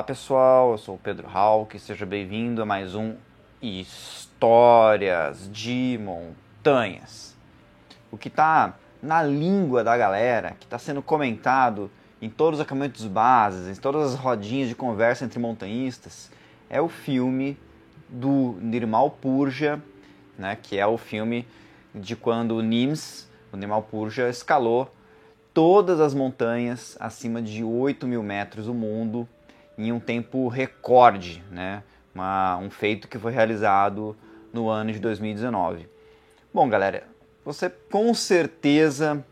Olá pessoal, eu sou o Pedro Halk, seja bem-vindo a mais um Histórias de Montanhas. O que está na língua da galera, que está sendo comentado em todos os acampamentos bases, em todas as rodinhas de conversa entre montanhistas, é o filme do Nirmal Purja, né, que é o filme de quando o Nims, o Nirmal Purja, escalou todas as montanhas acima de 8 mil metros do mundo em um tempo recorde, né? Uma, um feito que foi realizado no ano de 2019. Bom, galera, você com certeza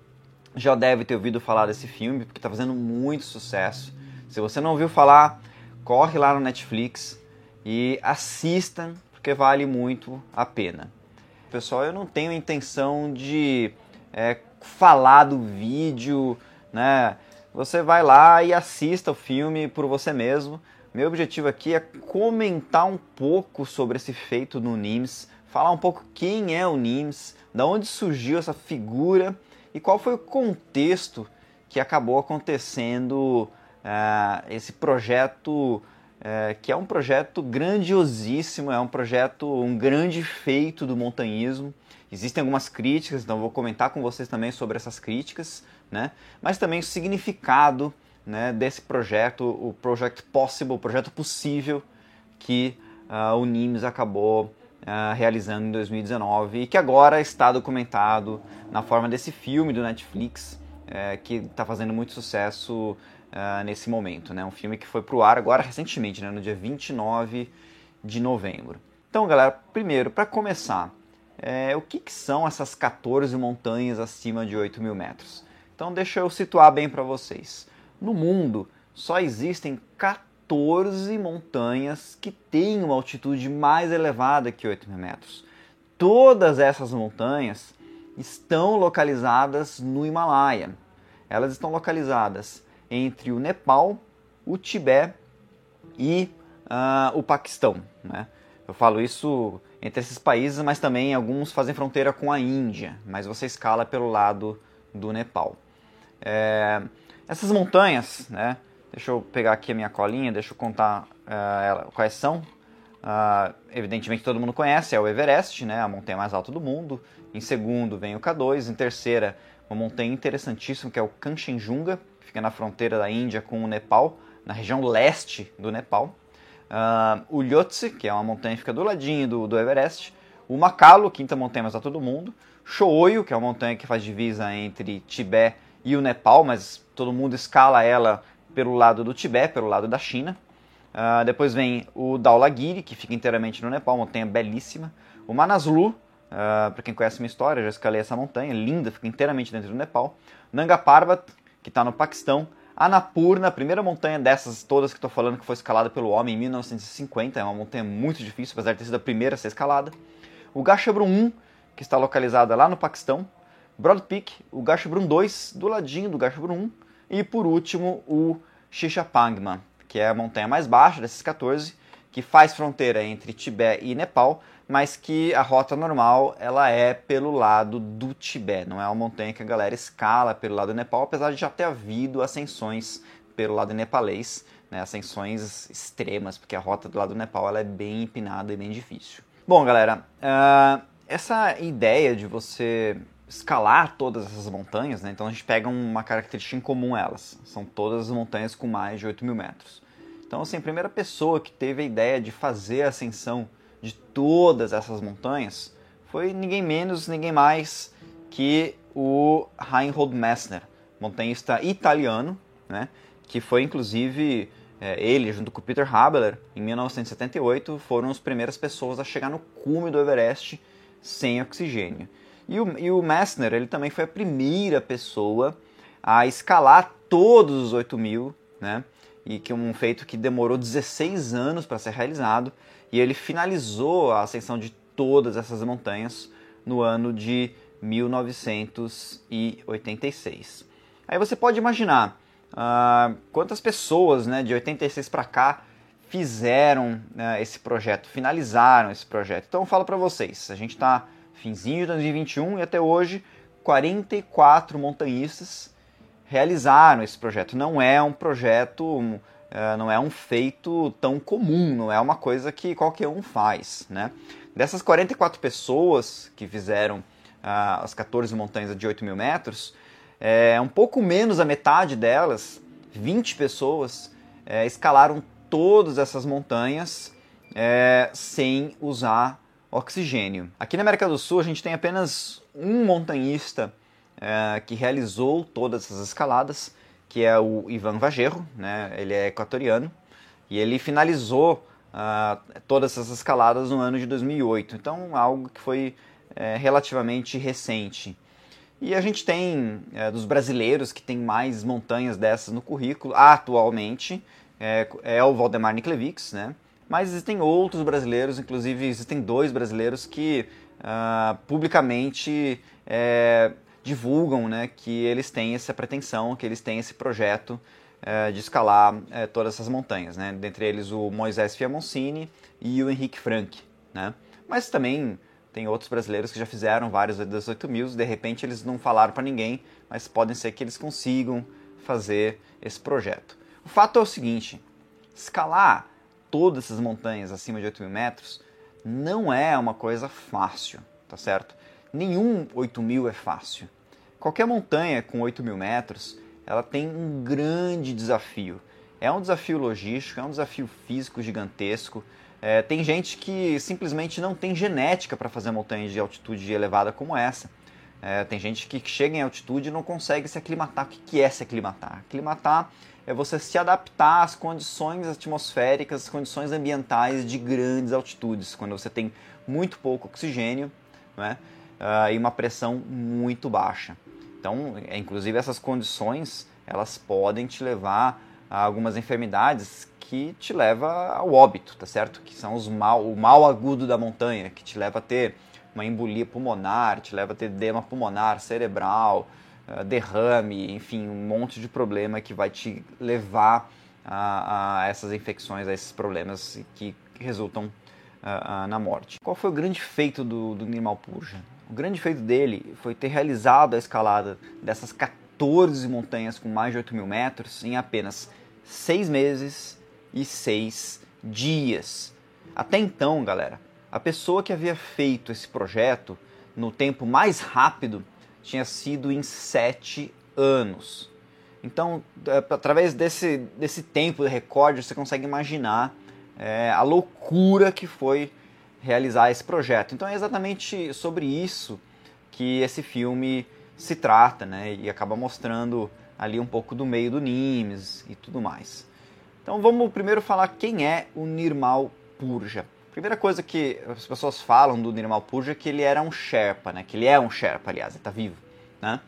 já deve ter ouvido falar desse filme, porque está fazendo muito sucesso. Se você não ouviu falar, corre lá no Netflix e assista, porque vale muito a pena. Pessoal, eu não tenho intenção de é, falar do vídeo, né? Você vai lá e assista o filme por você mesmo. Meu objetivo aqui é comentar um pouco sobre esse feito no NIMS, falar um pouco quem é o NIMS, da onde surgiu essa figura e qual foi o contexto que acabou acontecendo uh, esse projeto, uh, que é um projeto grandiosíssimo, é um projeto, um grande feito do montanhismo. Existem algumas críticas, então vou comentar com vocês também sobre essas críticas, né? mas também o significado né, desse projeto, o Project Possible, o projeto possível que uh, o NIMS acabou uh, realizando em 2019 e que agora está documentado na forma desse filme do Netflix, uh, que está fazendo muito sucesso uh, nesse momento. Né? Um filme que foi para o ar agora recentemente, né, no dia 29 de novembro. Então, galera, primeiro, para começar, é, o que, que, são essas 14 montanhas acima de 8 mil metros. Então deixa eu situar bem para vocês. No mundo só existem 14 montanhas que têm uma altitude mais elevada que 8 mil metros. Todas essas montanhas estão localizadas no Himalaia. Elas estão localizadas entre o Nepal, o Tibete e uh, o Paquistão. Né? Eu falo isso entre esses países, mas também alguns fazem fronteira com a Índia, mas você escala pelo lado do Nepal. É, essas montanhas, né? Deixa eu pegar aqui a minha colinha, deixa eu contar uh, ela, quais são. Uh, evidentemente todo mundo conhece, é o Everest, né? A montanha mais alta do mundo. Em segundo vem o K2, em terceira uma montanha interessantíssima que é o Kanchenjunga, que fica na fronteira da Índia com o Nepal, na região leste do Nepal. Uh, o Lhotse, que é uma montanha que fica do ladinho do, do Everest, o Makalu, quinta montanha mais alta do mundo, Shooyo, que é uma montanha que faz divisa entre Tibete e o Nepal, mas todo mundo escala ela pelo lado do Tibete, pelo lado da China. Uh, depois vem o Dhaulagiri, que fica inteiramente no Nepal, montanha belíssima. O Manaslu, uh, para quem conhece minha história, já escalei essa montanha, linda, fica inteiramente dentro do Nepal. Nanga Parbat, que está no Paquistão. Annapurna, a primeira montanha dessas todas que estou falando que foi escalada pelo homem em 1950, é uma montanha muito difícil, apesar de ter sido a primeira a ser escalada. O Gasherbrum 1, que está localizada lá no Paquistão. Broad Peak, o Gasherbrum 2, do ladinho do Gasherbrum 1. E por último, o Shishapangma, que é a montanha mais baixa desses 14, que faz fronteira entre Tibete e Nepal, mas que a rota normal ela é pelo lado do Tibete, não é uma montanha que a galera escala pelo lado do Nepal, apesar de já ter havido ascensões pelo lado nepalês, né, ascensões extremas, porque a rota do lado do Nepal ela é bem empinada e bem difícil. Bom, galera, uh, essa ideia de você escalar todas essas montanhas, né, então a gente pega uma característica em comum elas, são todas as montanhas com mais de 8 mil metros. Então, assim, a primeira pessoa que teve a ideia de fazer a ascensão de todas essas montanhas foi ninguém menos, ninguém mais que o Reinhold Messner, montanhista italiano, né, que foi inclusive é, ele, junto com Peter Habeler, em 1978, foram as primeiras pessoas a chegar no cume do Everest sem oxigênio. E o, e o Messner, ele também foi a primeira pessoa a escalar todos os 8 mil, né? E que um feito que demorou 16 anos para ser realizado e ele finalizou a ascensão de todas essas montanhas no ano de 1986. Aí você pode imaginar uh, quantas pessoas né, de 86 para cá fizeram uh, esse projeto, finalizaram esse projeto. Então eu falo para vocês, a gente está finzinho de 2021 e até hoje 44 montanhistas realizaram esse projeto. Não é um projeto uh, não é um feito tão comum, não é uma coisa que qualquer um faz, né? Dessas 44 pessoas que fizeram uh, as 14 montanhas de 8 mil metros, é, um pouco menos a metade delas, 20 pessoas, é, escalaram todas essas montanhas é, sem usar oxigênio. Aqui na América do Sul a gente tem apenas um montanhista é, que realizou todas essas escaladas, que é o Ivan Vagerro, né? ele é equatoriano, e ele finalizou uh, todas essas escaladas no ano de 2008, então algo que foi é, relativamente recente. E a gente tem é, dos brasileiros que tem mais montanhas dessas no currículo, atualmente, é, é o Valdemar Niklevics, né? Mas existem outros brasileiros, inclusive existem dois brasileiros que uh, publicamente é, divulgam né, que eles têm essa pretensão, que eles têm esse projeto é, de escalar é, todas essas montanhas. Né? Dentre eles o Moisés Fiamoncini e o Henrique Frank. Né? Mas também tem outros brasileiros que já fizeram vários das 8 mil, de repente eles não falaram para ninguém, mas podem ser que eles consigam fazer esse projeto. O fato é o seguinte: escalar todas essas montanhas acima de 8 mil metros não é uma coisa fácil, tá certo? Nenhum 8 mil é fácil. Qualquer montanha com 8 mil metros, ela tem um grande desafio. É um desafio logístico, é um desafio físico gigantesco. É, tem gente que simplesmente não tem genética para fazer montanhas de altitude elevada como essa. É, tem gente que chega em altitude e não consegue se aclimatar. O que é se aclimatar? Aclimatar é você se adaptar às condições atmosféricas, às condições ambientais de grandes altitudes, quando você tem muito pouco oxigênio né, uh, e uma pressão muito baixa. Então, é, inclusive essas condições, elas podem te levar a algumas enfermidades que te leva ao óbito, tá certo? Que são os mal, o mal agudo da montanha, que te leva a ter uma embolia pulmonar, te leva a ter edema pulmonar, cerebral, eh, derrame, enfim, um monte de problema que vai te levar a, a essas infecções, a esses problemas que resultam a, a, na morte. Qual foi o grande feito do, do Animal Purja? O grande feito dele foi ter realizado a escalada dessas 14 montanhas com mais de 8 mil metros em apenas 6 meses e 6 dias. Até então, galera, a pessoa que havia feito esse projeto no tempo mais rápido tinha sido em sete anos. Então, é, através desse, desse tempo de recorde, você consegue imaginar é, a loucura que foi realizar esse projeto. Então, é exatamente sobre isso que esse filme se trata, né? E acaba mostrando ali um pouco do meio do Nimes e tudo mais. Então, vamos primeiro falar quem é o Nirmal Purja. Primeira coisa que as pessoas falam do Nirmal Purja é que ele era um Sherpa, né? Que ele é um Sherpa, aliás, ele está vivo, né?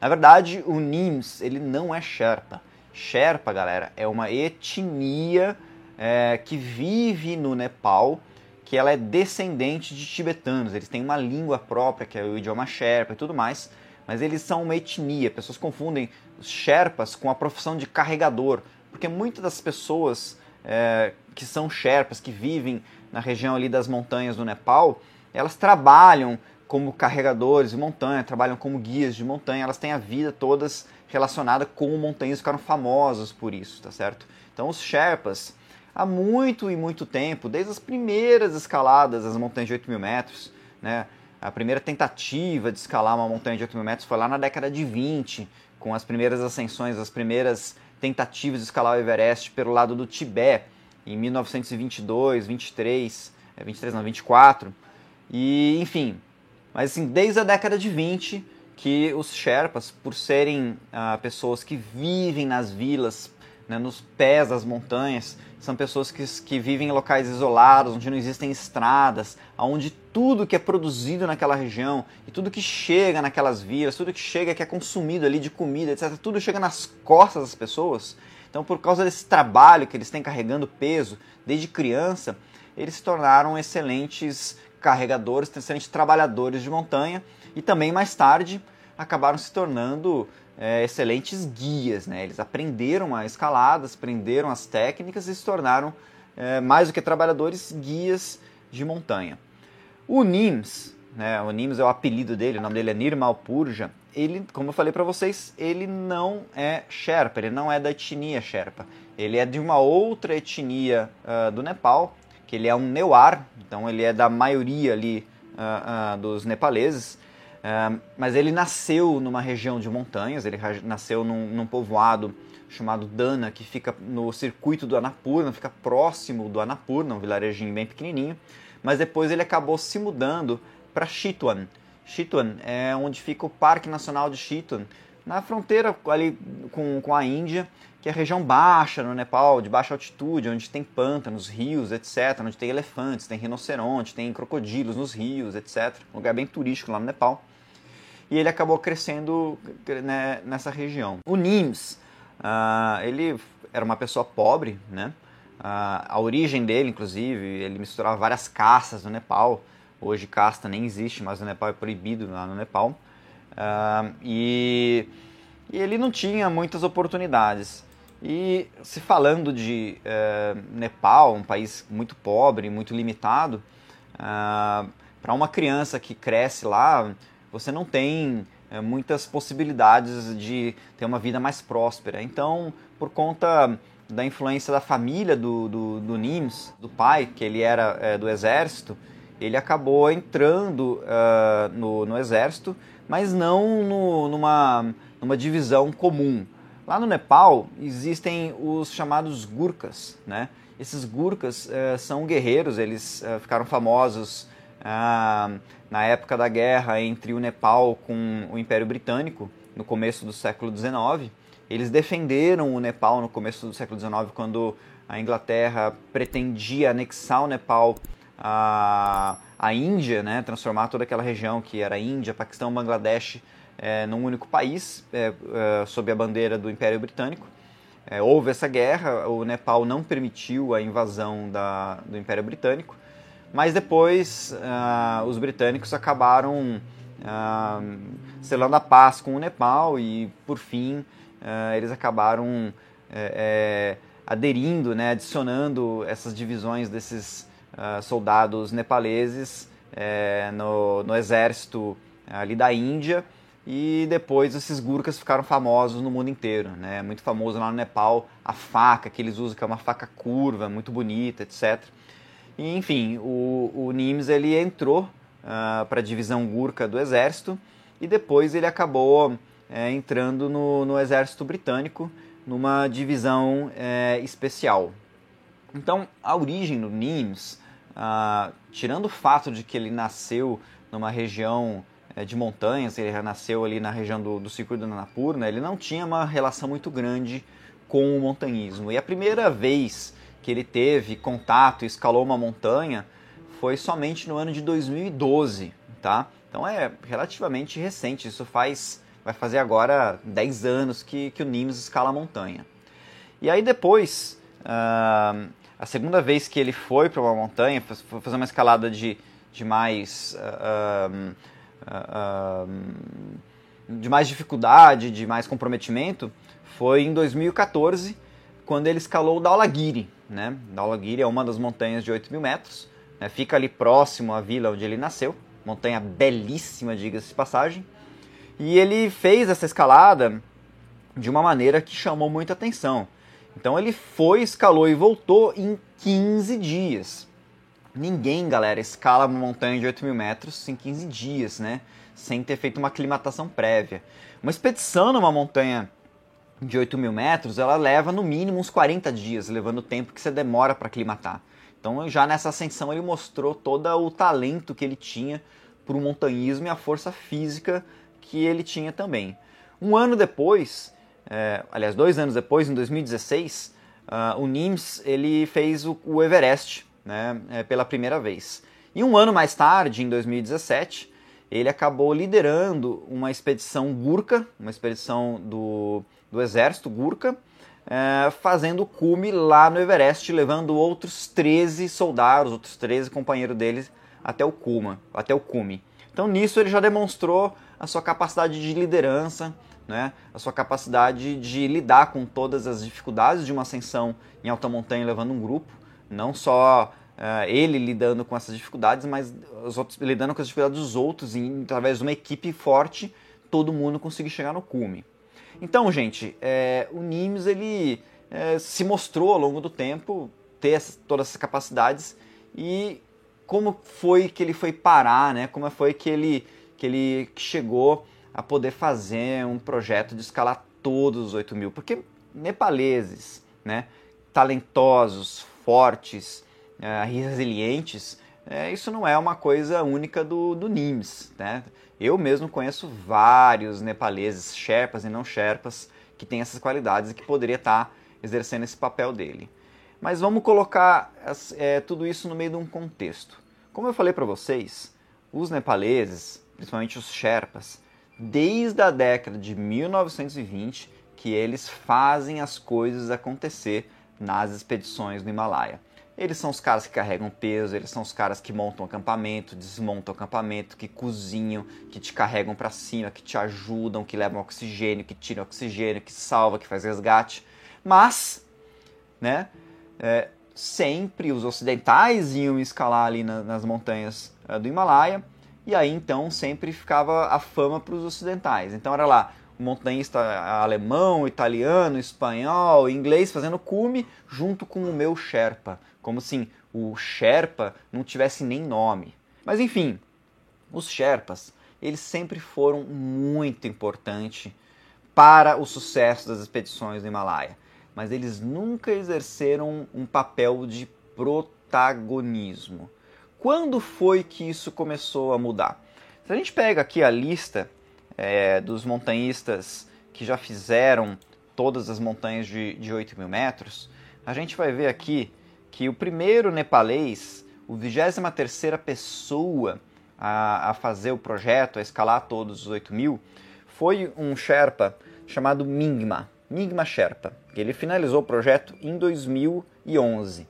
Na verdade, o Nims, ele não é Sherpa. Sherpa, galera, é uma etnia é, que vive no Nepal, que ela é descendente de tibetanos. Eles têm uma língua própria, que é o idioma Sherpa e tudo mais, mas eles são uma etnia. Pessoas confundem os Sherpas com a profissão de carregador, porque muitas das pessoas é, que são Sherpas, que vivem na região ali das montanhas do Nepal, elas trabalham como carregadores de montanha, trabalham como guias de montanha, elas têm a vida todas relacionada com montanhas, ficaram famosos por isso, tá certo? Então os Sherpas, há muito e muito tempo, desde as primeiras escaladas das montanhas de 8 mil metros, né? A primeira tentativa de escalar uma montanha de 8 mil metros foi lá na década de 20, com as primeiras ascensões, as primeiras tentativas de escalar o Everest pelo lado do Tibete, em 1922, 23, 23 não, 24. E, enfim, mas assim, desde a década de 20 que os Sherpas, por serem ah, pessoas que vivem nas vilas, né, nos pés das montanhas, são pessoas que, que vivem em locais isolados, onde não existem estradas, onde tudo que é produzido naquela região e tudo que chega naquelas vilas, tudo que chega que é consumido ali de comida, etc., tudo chega nas costas das pessoas. Então, por causa desse trabalho que eles têm carregando peso desde criança, eles se tornaram excelentes carregadores, excelentes trabalhadores de montanha e também mais tarde acabaram se tornando é, excelentes guias. Né? Eles aprenderam a escaladas, aprenderam as técnicas e se tornaram, é, mais do que trabalhadores, guias de montanha. O Nims, né, o Nims é o apelido dele, o nome dele é Nirmal Purja, ele, como eu falei para vocês, ele não é Sherpa, ele não é da etnia Sherpa. Ele é de uma outra etnia uh, do Nepal, que ele é um Newar, então ele é da maioria ali uh, uh, dos nepaleses. mas ele nasceu numa região de montanhas, ele nasceu num, num, povoado chamado Dana, que fica no circuito do Annapurna, fica próximo do Annapurna, um vilarejinho bem pequenininho. Mas depois ele acabou se mudando para Chitwan. Chitwan é onde fica o Parque Nacional de Chitwan, na fronteira ali com, com a Índia que é a região baixa no Nepal, de baixa altitude, onde tem pântanos, rios, etc., onde tem elefantes, tem rinoceronte, tem crocodilos nos rios, etc. Um lugar bem turístico lá no Nepal. E ele acabou crescendo né, nessa região. O Nims, uh, ele era uma pessoa pobre, né? Uh, a origem dele, inclusive, ele misturava várias castas no Nepal. Hoje casta nem existe, mas no Nepal é proibido lá no Nepal. Uh, e, e ele não tinha muitas oportunidades. E se falando de uh, Nepal, um país muito pobre, muito limitado, uh, para uma criança que cresce lá, você não tem uh, muitas possibilidades de ter uma vida mais próspera. Então, por conta da influência da família do, do, do Nims, do pai, que ele era do exército, ele acabou entrando no, no exército, mas não no, numa, numa divisão comum. Lá no Nepal existem os chamados Gurkhas, né? Esses Gurkhas uh, são guerreiros, eles uh, ficaram famosos uh, na época da guerra entre o Nepal com o Império Britânico, no começo do século XIX. Eles defenderam o Nepal no começo do século XIX, quando a Inglaterra pretendia anexar o Nepal à, à Índia, né? transformar toda aquela região que era Índia, Paquistão, Bangladesh é, num único país, é, é, sob a bandeira do Império Britânico. É, houve essa guerra, o Nepal não permitiu a invasão da, do Império Britânico, mas depois uh, os britânicos acabaram uh, selando a paz com o Nepal e, por fim, uh, eles acabaram é, é, aderindo, né, adicionando essas divisões desses soldados nepaleses é, no, no exército ali da Índia e depois esses Gurkhas ficaram famosos no mundo inteiro, né? Muito famoso lá no Nepal a faca que eles usam, que é uma faca curva, muito bonita, etc. E, enfim, o, o Nims ele entrou uh, ah, para a divisão Gurkha do exército e depois ele acabou é, entrando no, no, exército britânico numa divisão é, especial. Então, a origem do Nims, uh, tirando o fato de que ele nasceu numa região é, de montanhas, ele nasceu ali na região do, do Circuito do Nanapurna, ele não tinha uma relação muito grande com o montanhismo. E a primeira vez que ele teve contato e escalou uma montanha foi somente no ano de 2012, tá? Então é relativamente recente, isso faz vai fazer agora 10 anos que, que o Nimes escala a montanha. E aí depois, uh, a segunda vez que ele foi para uma montanha, foi fazer uma escalada de, de mais... Uh, uh, de mais dificuldade, de mais comprometimento, foi em 2014, quando ele escalou o Dhaulagiri. Né? Dhaulagiri é uma das montanhas de 8 mil metros, né? fica ali próximo à vila onde ele nasceu, montanha belíssima, diga-se de passagem. E ele fez essa escalada de uma maneira que chamou muita atenção. Então ele foi, escalou e voltou em 15 dias. Ninguém, galera, escala uma montanha de 8 mil metros em 15 dias, né? Sem ter feito uma aclimatação prévia. Uma expedição numa montanha de 8 mil metros, ela leva no mínimo uns 40 dias, levando o tempo que você demora para aclimatar. Então, já nessa ascensão, ele mostrou todo o talento que ele tinha para o montanhismo e a força física que ele tinha também. Um ano depois, é, aliás, dois anos depois, em 2016, uh, o Nims ele fez o, o Everest né, é, pela primeira vez. E um ano mais tarde, em 2017, ele acabou liderando uma expedição Gurkha, uma expedição do, do exército Gurkha, é, fazendo cume lá no Everest, levando outros 13 soldados, outros 13 companheiros dele até o cume, até o cume. Então nisso ele já demonstrou a sua capacidade de liderança, né, a sua capacidade de lidar com todas as dificuldades de uma ascensão em alta montanha levando um grupo, não só uh, ele lidando com essas dificuldades, mas os outros lidando com as dificuldades dos outros e através de uma equipe forte todo mundo conseguir chegar no cume. Então, gente, é, o Nimes ele é, se mostrou ao longo do tempo ter todas essas capacidades e como foi que ele foi parar, né? Como foi que ele, que ele chegou a poder fazer um projeto de escalar todos os 8 mil? Porque nepaleses, né? Talentosos, fortes, é, resilientes, é, isso não é uma coisa única do, do NIMS, né? Eu mesmo conheço vários nepaleses, sherpas e não sherpas, que têm essas qualidades e que poderia estar exercendo esse papel dele. Mas vamos colocar é, tudo isso no meio de um contexto. Como eu falei para vocês, os nepaleses, principalmente os Sherpas, desde a década de 1920 que eles fazem as coisas acontecer nas expedições no Himalaia. Eles são os caras que carregam peso, eles são os caras que montam acampamento, desmontam acampamento, que cozinham, que te carregam para cima, que te ajudam, que levam oxigênio, que tiram oxigênio, que salva, que faz resgate. Mas, né, é, sempre os ocidentais iam escalar ali na, nas montanhas é, do Himalaia, e aí então sempre ficava a fama para os ocidentais. Então era lá um montanhista alemão, italiano, espanhol, inglês fazendo cume junto com o meu Sherpa, como se o Sherpa não tivesse nem nome. Mas enfim, os Sherpas, eles sempre foram muito importantes para o sucesso das expedições do Himalaia mas eles nunca exerceram um papel de protagonismo. Quando foi que isso começou a mudar? Se a gente pega aqui a lista é, dos montanhistas que já fizeram todas as montanhas de, de 8 mil metros, a gente vai ver aqui que o primeiro nepalês, o 23 pessoa a, a, fazer o projeto, a escalar todos os 8 mil, foi um Sherpa chamado Mingma. Mingma Sherpa. Ele finalizou o projeto em 2011.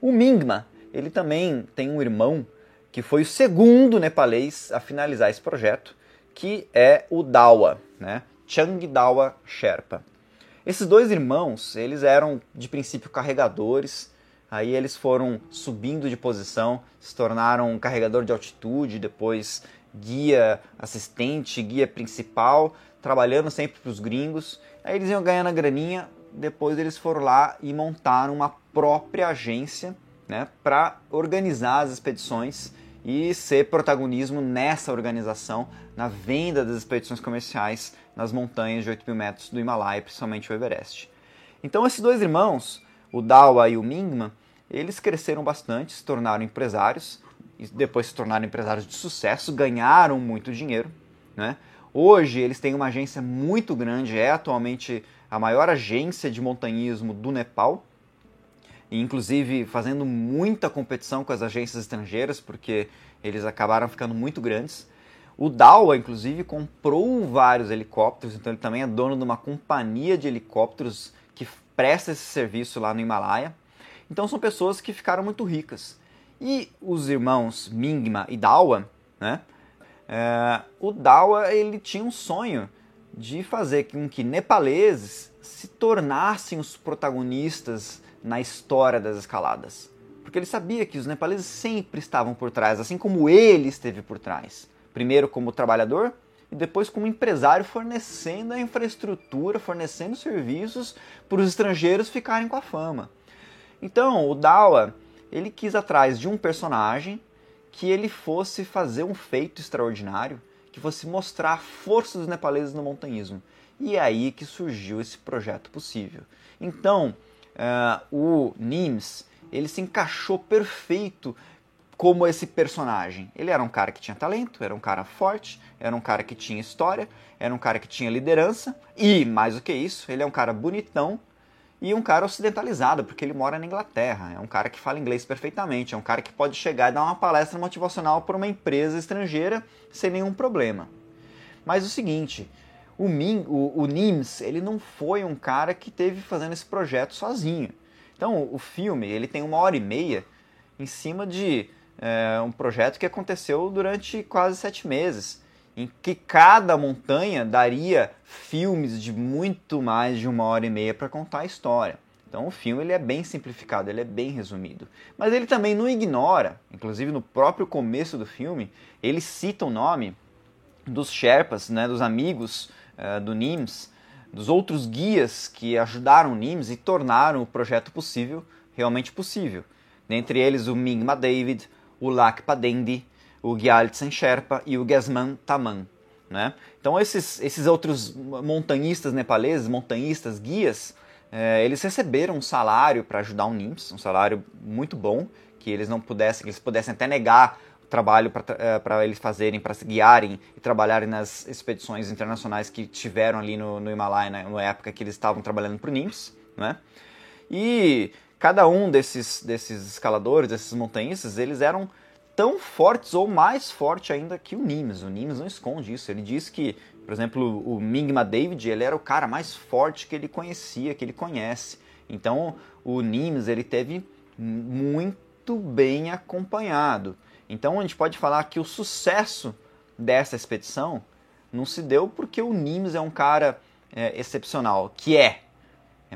O Mingma, ele também tem um irmão que foi o segundo nepalês a finalizar esse projeto, que é o Dawa, né? Changdawa Sherpa. Esses dois irmãos, eles eram de princípio carregadores, aí eles foram subindo de posição, se tornaram carregador de altitude, depois guia assistente, guia principal, trabalhando sempre para os gringos. Aí eles iam ganhando a graninha, depois eles foram lá e montaram uma própria agência né, para organizar as expedições e ser protagonismo nessa organização, na venda das expedições comerciais nas montanhas de 8 mil metros do Himalaia, principalmente o Everest. Então esses dois irmãos, o Dawa e o Mingman, eles cresceram bastante, se tornaram empresários, e depois se tornaram empresários de sucesso, ganharam muito dinheiro, né? Hoje eles têm uma agência muito grande, é atualmente a maior agência de montanhismo do Nepal, inclusive fazendo muita competição com as agências estrangeiras, porque eles acabaram ficando muito grandes. O Dawa, inclusive, comprou vários helicópteros, então ele também é dono de uma companhia de helicópteros que presta esse serviço lá no Himalaia. Então são pessoas que ficaram muito ricas. E os irmãos Mingma e Dawa, né, é, o Dawa ele tinha um sonho de fazer com que nepaleses se tornassem os protagonistas na história das escaladas. Porque ele sabia que os nepaleses sempre estavam por trás, assim como ele esteve por trás. Primeiro como trabalhador e depois como empresário fornecendo a infraestrutura, fornecendo serviços para os estrangeiros ficarem com a fama. Então, o Dawa, ele quis atrás de um personagem que ele fosse fazer um feito extraordinário, que fosse mostrar a força dos nepaleses no montanhismo. E é aí que surgiu esse projeto possível. Então, uh, o Nims ele se encaixou perfeito como esse personagem. Ele era um cara que tinha talento, era um cara forte, era um cara que tinha história, era um cara que tinha liderança e, mais do que isso, ele é um cara bonitão e um cara ocidentalizado, porque ele mora na Inglaterra. É um cara que fala inglês perfeitamente. É um cara que pode chegar e dar uma palestra motivacional para uma empresa estrangeira sem nenhum problema. Mas o seguinte, o, Min, o, o Nims, ele não foi um cara que teve fazendo esse projeto sozinho. Então, o filme ele tem uma hora e meia em cima de é, um projeto que aconteceu durante quase sete meses em que cada montanha daria filmes de muito mais de uma hora e meia para contar a história. Então o filme ele é bem simplificado, ele é bem resumido. Mas ele também não ignora, inclusive no próprio começo do filme, ele cita o nome dos Sherpas, né, dos amigos do NIMS, dos outros guias que ajudaram o NIMS e tornaram o projeto possível, realmente possível. Dentre eles o Mingma David, o Lakpa Dendi, o Gyaltsen Sherpa e o Gesman Taman. Né? Então esses, esses outros montanhistas nepaleses, montanhistas, guias, é, eles receberam um salário para ajudar o NIMS, um salário muito bom, que eles não pudessem, que eles pudessem até negar trabalho para é, eles fazerem, para se guiarem e trabalharem nas expedições internacionais que tiveram ali no, no Himalaia né, na época que eles estavam trabalhando para o NIMS, né? E cada um desses, desses escaladores, desses montanhistas, eles eram tão fortes ou mais forte ainda que o Nimes. O Nimes não esconde isso. Ele diz que, por exemplo, o Mingma David, ele era o cara mais forte que ele conhecia, que ele conhece. Então, o Nimes, ele teve muito bem acompanhado. Então, a gente pode falar que o sucesso dessa expedição não se deu porque o Nimes é um cara é, excepcional, que é,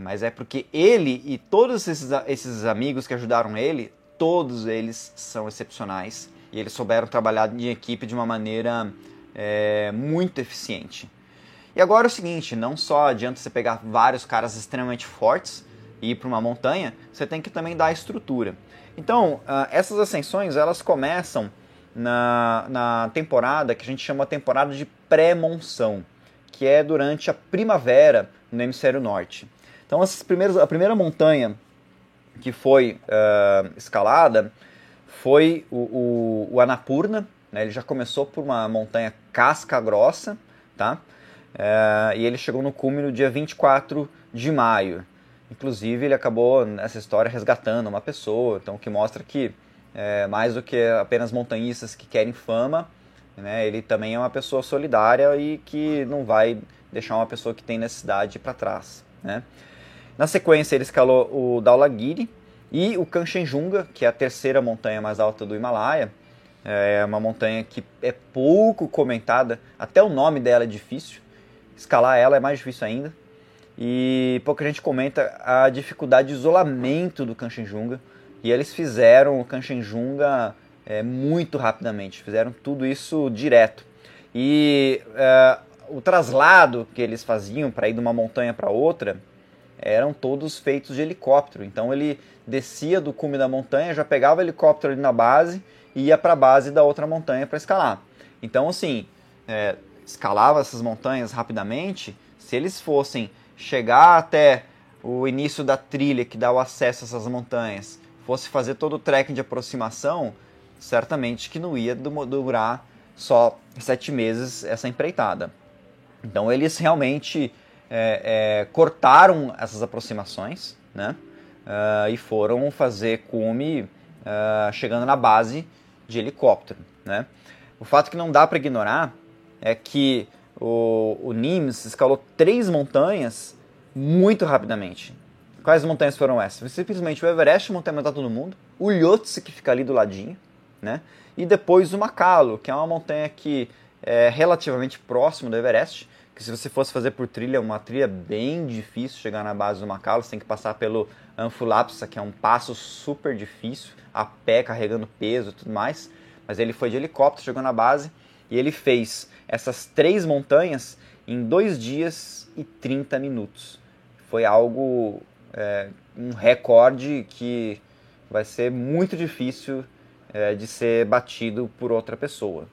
mas é porque ele e todos esses, esses amigos que ajudaram ele todos eles são excepcionais e eles souberam trabalhar em equipe de uma maneira é, muito eficiente. E agora é o seguinte, não só adianta você pegar vários caras extremamente fortes e ir para uma montanha, você tem que também dar estrutura. Então, uh, essas ascensões elas começam na, na temporada que a gente chama temporada de pré-monção, que é durante a primavera no hemisfério norte. Então, essas primeiras, a primeira montanha que foi uh, escalada foi o, o, o Anapurna. Né? Ele já começou por uma montanha casca grossa, tá? Uh, e ele chegou no cume no dia 24 de maio. Inclusive, ele acabou nessa história resgatando uma pessoa, então que mostra que é, mais do que apenas montanhistas que querem fama, né, ele também é uma pessoa solidária e que não vai deixar uma pessoa que tem necessidade para trás. Né? Na sequência, ele escalou o Dhaulagiri e o Kanchenjunga, que é a terceira montanha mais alta do Himalaia. É uma montanha que é pouco comentada, até o nome dela é difícil. Escalar ela é mais difícil ainda. E pouca gente comenta a dificuldade de isolamento do Kanchenjunga. E eles fizeram o Kanchenjunga é, muito rapidamente, fizeram tudo isso direto. E é, o traslado que eles faziam para ir de uma montanha para outra eram todos feitos de helicóptero. Então ele descia do cume da montanha, já pegava o helicóptero ali na base e ia para a base da outra montanha para escalar. Então, assim, é, escalava essas montanhas rapidamente. Se eles fossem chegar até o início da trilha que dá o acesso a essas montanhas, fosse fazer todo o trekking de aproximação, certamente que não ia durar só sete meses essa empreitada. Então eles realmente é, é, cortaram essas aproximações, né? Uh, e foram fazer cume uh, chegando na base de helicóptero, né? O fato que não dá para ignorar é que o, o Nimes escalou três montanhas muito rapidamente. Quais montanhas foram essas? Simplesmente o Everest, montanha mais alta do mundo, o Lhotse, que fica ali do ladinho, né? E depois o Macalo, que é uma montanha que é relativamente próximo do Everest, que se você fosse fazer por trilha, uma trilha bem difícil chegar na base do Macalo, você tem que passar pelo Anfulapsa, que é um passo super difícil, a pé, carregando peso e tudo mais. Mas ele foi de helicóptero, chegou na base e ele fez essas três montanhas em dois dias e 30 minutos. Foi algo, é, um recorde que vai ser muito difícil é, de ser batido por outra pessoa.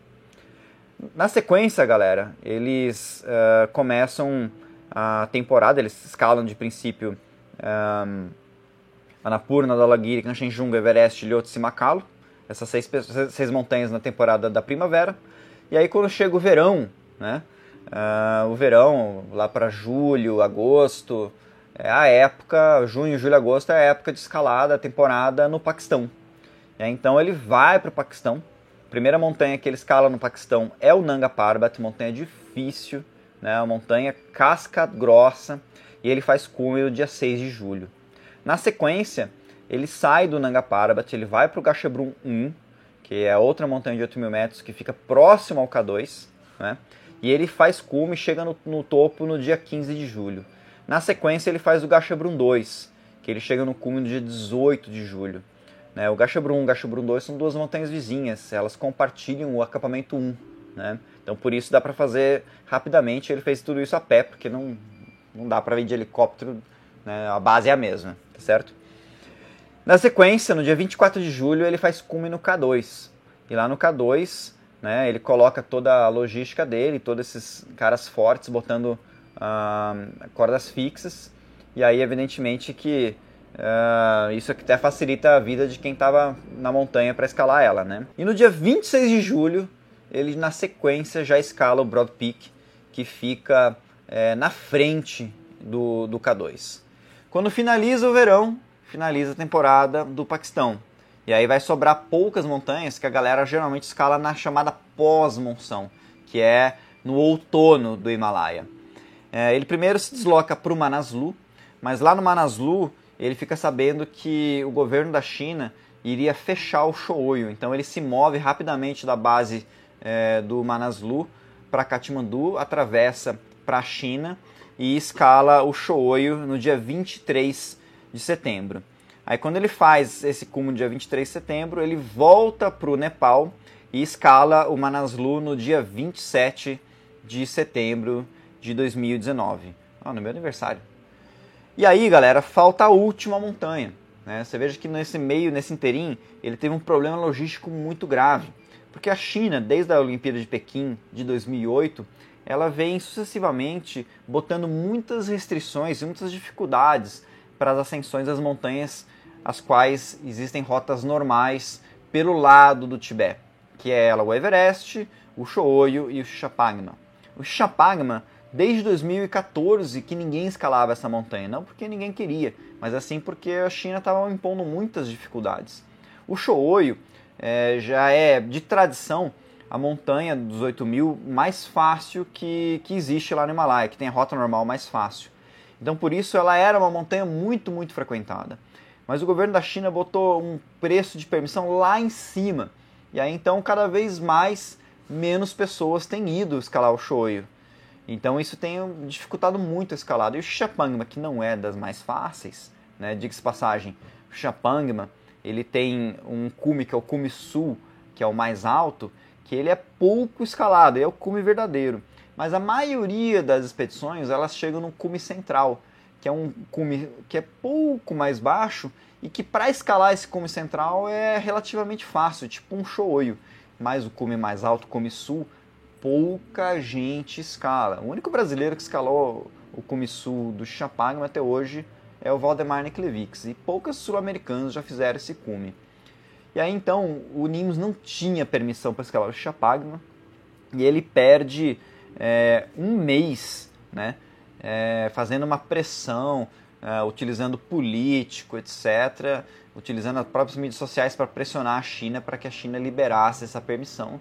Na sequência, galera, eles uh, começam a temporada, eles escalam de princípio um, Annapurna, Dalagiri, Kanchenjunga, Everest, Lhotse e Macalo, essas seis, seis montanhas na temporada da primavera. E aí quando chega o verão, né, uh, o verão lá para julho, agosto, é a época, junho, julho, agosto é a época de escalada, a temporada no Paquistão. então ele vai para o Paquistão, primeira montanha que ele escala no Paquistão é o Nanga Parbat, montanha difícil, né, uma montanha casca grossa, e ele faz cume no dia 6 de julho. Na sequência, ele sai do Nanga Parbat, ele vai para o Gachabrum 1, que é outra montanha de 8 mil metros que fica próximo ao K2, né, e ele faz cume e chega no, no, topo no dia 15 de julho. Na sequência, ele faz o Gachabrum 2, que ele chega no cume no dia 18 de julho. Né? O Gachabrum e o Gachabrum 2 são duas montanhas vizinhas, elas compartilham o acampamento 1. Né? Então Então por isso dá para fazer rapidamente. Ele fez tudo isso a pé, porque não, não dá para vir de helicóptero, né? a base é a mesma, tá certo? Na sequência, no dia 24 de julho, ele faz cume no K2. E lá no K2, né, ele coloca toda a logística dele, todos esses caras fortes botando cordas fixas. E aí, evidentemente, que isso até facilita a vida de quem estava na montanha para escalar ela. Né? E no dia 26 de julho, ele na sequência já escala o Broad Peak, que fica é, na frente do, do K2. Quando finaliza o verão, finaliza a temporada do Paquistão. E aí vai sobrar poucas montanhas que a galera geralmente escala na chamada pós-monção, que é no outono do Himalaia. É, ele primeiro se desloca para o Manaslu, mas lá no Manaslu ele fica sabendo que o governo da China iria fechar o Shouyu, então ele se move rapidamente da base é, do Manaslu para Katmandu, atravessa para a China e escala o Shouyu no dia 23 de setembro. Aí quando ele faz esse cume no dia 23 de setembro, ele volta para o Nepal e escala o Manaslu no dia 27 de setembro de 2019. Ah, no meu aniversário. E aí, galera, falta a última montanha. Né? Você veja que nesse meio, nesse interim, ele teve um problema logístico muito grave. Porque a China, desde a Olimpíada de Pequim de 2008, ela vem sucessivamente botando muitas restrições e muitas dificuldades para as ascensões das montanhas, as quais existem rotas normais pelo lado do Tibete, que é ela, o Everest, o Shouyu e o Shapangma. O Shapangma, desde 2014 que ninguém escalava essa montanha, não porque ninguém queria, mas assim porque a China estava impondo muitas dificuldades. O Shouyu é, já é de tradição a montanha dos 8 mil mais fácil que, que existe lá no Himalaia, que tem a rota normal mais fácil. Então por isso ela era uma montanha muito, muito frequentada. Mas o governo da China botou um preço de permissão lá em cima. E aí então cada vez mais menos pessoas têm ido escalar o Shoyu. Então isso tem dificultado muito a escalada. E o Xapangma, que não é das mais fáceis, né, diga-se passagem, o Xapangma, ele tem um cume que é o cume sul, que é o mais alto, que ele é pouco escalado, é o cume verdadeiro. Mas a maioria das expedições elas chegam no cume central, que é um cume que é pouco mais baixo e que para escalar esse cume central é relativamente fácil, tipo um shoyu. Mas o cume mais alto, o cume sul, pouca gente escala. O único brasileiro que escalou o cume sul do Chapagma até hoje é o Valdemar Niklevics e poucos sul-americanos já fizeram esse cume. E aí então o Nims não tinha permissão para escalar o Chapagma e ele perde é, um mês, né, é, fazendo uma pressão, é, utilizando político, etc., utilizando as próprias mídias sociais para pressionar a China para que a China liberasse essa permissão.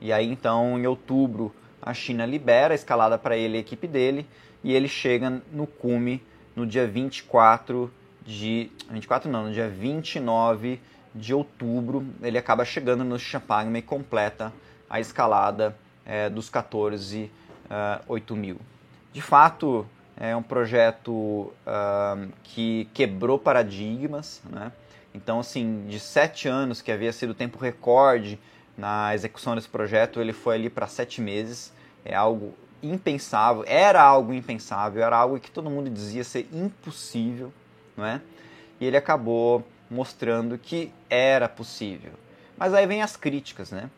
E aí então, em outubro, a China libera a escalada para ele e a equipe dele, e ele chega no cume no dia 24 de. 24 não, no dia 29 de outubro, ele acaba chegando no Champagne e completa a escalada é, dos 14 uh, 8 mil. De fato, é um projeto uh, que quebrou paradigmas, né? Então, assim, de sete anos, que havia sido o tempo recorde na execução desse projeto, ele foi ali para sete meses. É algo impensável, era algo impensável, era algo que todo mundo dizia ser impossível, não é? E ele acabou mostrando que era possível. Mas aí vem as críticas, né?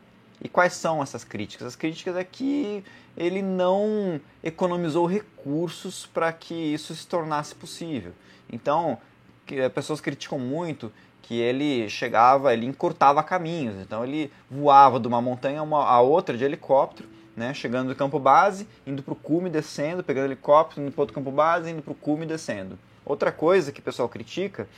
E quais são essas críticas? As críticas é que ele não economizou recursos para que isso se tornasse possível. Então, as pessoas criticam muito que ele chegava, ele encurtava caminhos. Então, ele voava de uma montanha a outra de helicóptero, né? chegando do campo base, indo para o cume, descendo, pegando helicóptero, indo para outro campo base, indo para o cume, descendo. Outra coisa que o pessoal critica,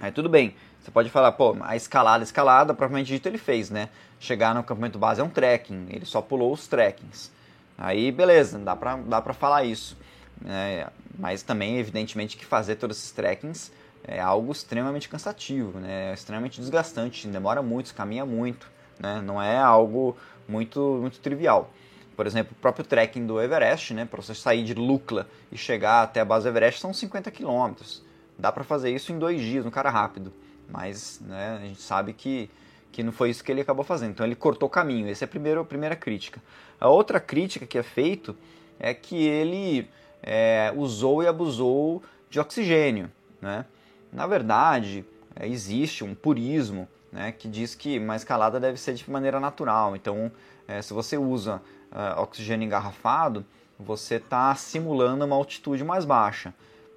aí tudo bem, você pode falar, pô, a escalada, a escalada, propriamente dito ele fez, né? Chegar no acampamento base é um trekking, ele só pulou os trekkings. Aí, beleza, dá pra, dá pra falar isso. É, mas também, evidentemente, que fazer todos esses trekkings é algo extremamente cansativo, né? É extremamente desgastante, demora muito, caminha muito, né? Não é algo muito, muito trivial. Por exemplo, o próprio trekking do Everest, né? Para você sair de Lukla e chegar até a base do Everest são 50 quilômetros. Dá para fazer isso em dois dias, um cara rápido. Mas né, a gente sabe que, que não foi isso que ele acabou fazendo. Então ele cortou o caminho. Essa é a primeira, a primeira crítica. A outra crítica que é feito é que ele é, usou e abusou de oxigênio. Né? Na verdade, é, existe um purismo né, que diz que uma escalada deve ser de maneira natural. Então, é, se você usa uh, oxigênio engarrafado, você está simulando uma altitude mais baixa.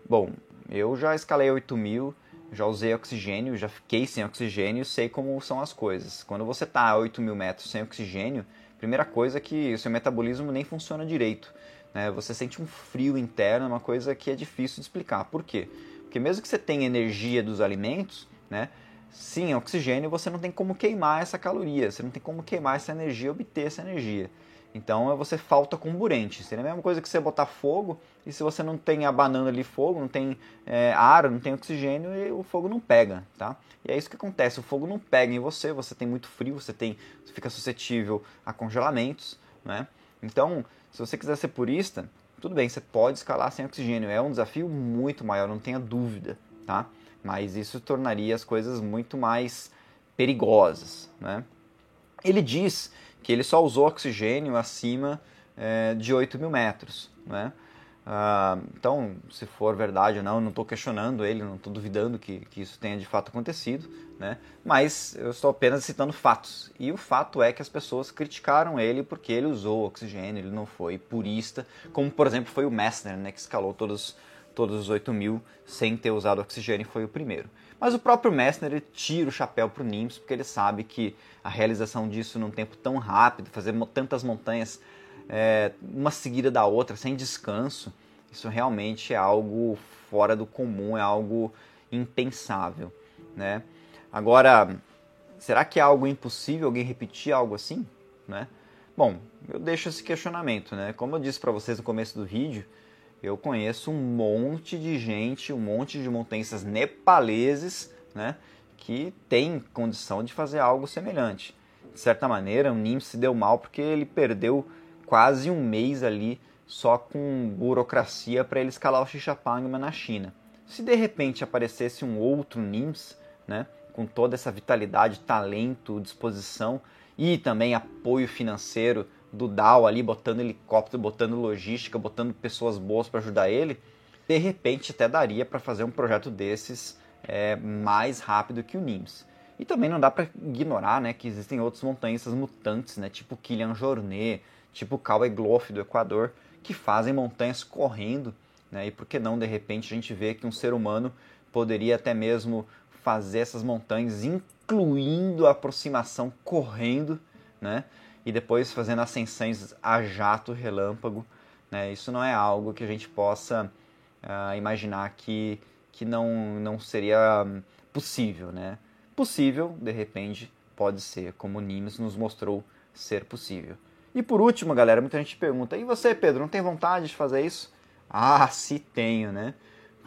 Bom, eu já escalei 8000, já usei oxigênio, já fiquei sem oxigênio, sei como são as coisas. Quando você está a 8000 metros sem oxigênio, primeira coisa é que o seu metabolismo nem funciona direito. Né? Você sente um frio interno, uma coisa que é difícil de explicar. Por quê? Porque mesmo que você tenha energia dos alimentos, né? Sim, oxigênio você não tem como queimar essa caloria, você não tem como queimar essa energia, obter essa energia. Então você falta comburente. Seria a mesma coisa que você botar fogo e se você não tem abanando ali fogo, não tem é, ar, não tem oxigênio, o fogo não pega, tá? E é isso que acontece. O fogo não pega em você, você tem muito frio, você tem, você fica suscetível a congelamentos, né? Então, se você quiser ser purista, tudo bem, você pode escalar sem oxigênio. É um desafio muito maior, não tenha dúvida, tá? Mas isso tornaria as coisas muito mais perigosas, né? Ele diz que ele só usou oxigênio acima é, de 8 mil metros. Né? Ah, então, se for verdade ou não, não estou questionando ele, não estou duvidando que, que isso tenha de fato acontecido, né? mas eu estou apenas citando fatos. E o fato é que as pessoas criticaram ele porque ele usou oxigênio, ele não foi purista, como por exemplo foi o Messner, né, que escalou todos, todos os 8 mil sem ter usado oxigênio e foi o primeiro. Mas o próprio Messner tira o chapéu para o NIMS porque ele sabe que a realização disso num tempo tão rápido, fazer tantas montanhas é, uma seguida da outra sem descanso, isso realmente é algo fora do comum, é algo impensável, né? Agora, será que é algo impossível alguém repetir algo assim, né? Bom, eu deixo esse questionamento, né? Como eu disse para vocês no começo do vídeo, eu conheço um monte de gente, um monte de montanhistas nepaleses, né, que tem condição de fazer algo semelhante. De certa maneira, o Nim se deu mal porque ele perdeu quase um mês ali só com burocracia para ele escalar o Xixapangma na China. Se de repente aparecesse um outro NIMS, né, com toda essa vitalidade, talento, disposição e também apoio financeiro do DAO ali, botando helicóptero, botando logística, botando pessoas boas para ajudar ele, de repente até daria para fazer um projeto desses é, mais rápido que o NIMS. E também não dá para ignorar né, que existem outros montanhistas mutantes, né, tipo Kilian Jornet, tipo Cauê Gloff do Equador, que fazem montanhas correndo. Né, e por que não, de repente, a gente vê que um ser humano poderia até mesmo fazer essas montanhas, incluindo a aproximação correndo, né? E depois fazendo ascensões a jato relâmpago. Né? Isso não é algo que a gente possa uh, imaginar que, que não, não seria possível. Né? Possível, de repente, pode ser, como Nimes nos mostrou ser possível. E por último, galera, muita gente pergunta: e você, Pedro, não tem vontade de fazer isso? Ah, se tenho, né?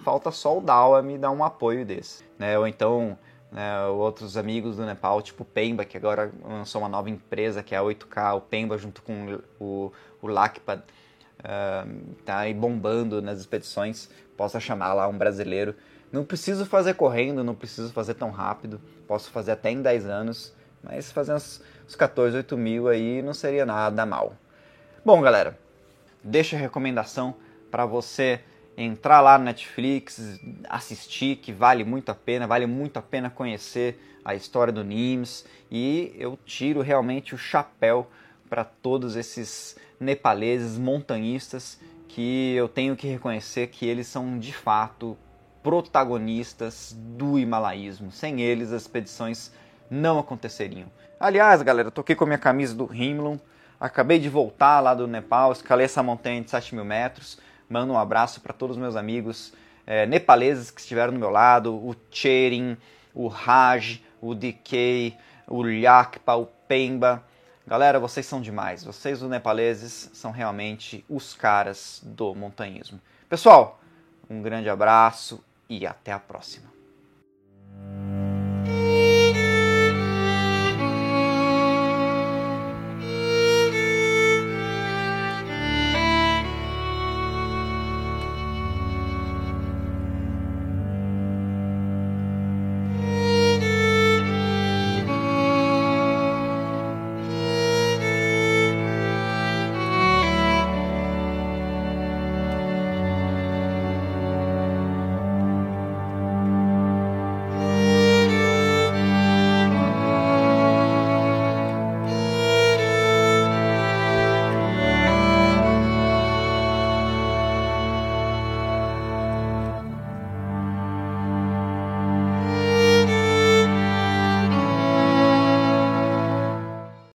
Falta só o DAO me dar um apoio desse. Né? Ou então né, outros amigos do Nepal, tipo Pemba, que agora lançou uma nova empresa que é a 8K, o Pemba junto com o, o Lakpa, uh, tá aí bombando nas expedições, possa chamar lá um brasileiro. Não preciso fazer correndo, não preciso fazer tão rápido, posso fazer até em 10 anos, mas fazer uns, uns 14, 8 mil aí não seria nada mal. Bom, galera, deixa a recomendação para você entrar lá no Netflix, assistir, que vale muito a pena, vale muito a pena conhecer a história do Nims e eu tiro realmente o chapéu para todos esses nepaleses montanhistas que eu tenho que reconhecer que eles são de fato protagonistas do himalaísmo. Sem eles as expedições não aconteceriam. Aliás, galera, tô aqui com a minha camisa do Himlum, acabei de voltar lá do Nepal, escalei essa montanha de 7 mil metros, Mando um abraço para todos os meus amigos é, nepaleses que estiveram do meu lado, o Cherin, o Raj, o DK, o Lyakpa, o Pemba. Galera, vocês são demais. Vocês, os nepaleses, são realmente os caras do montanhismo. Pessoal, um grande abraço e até a próxima.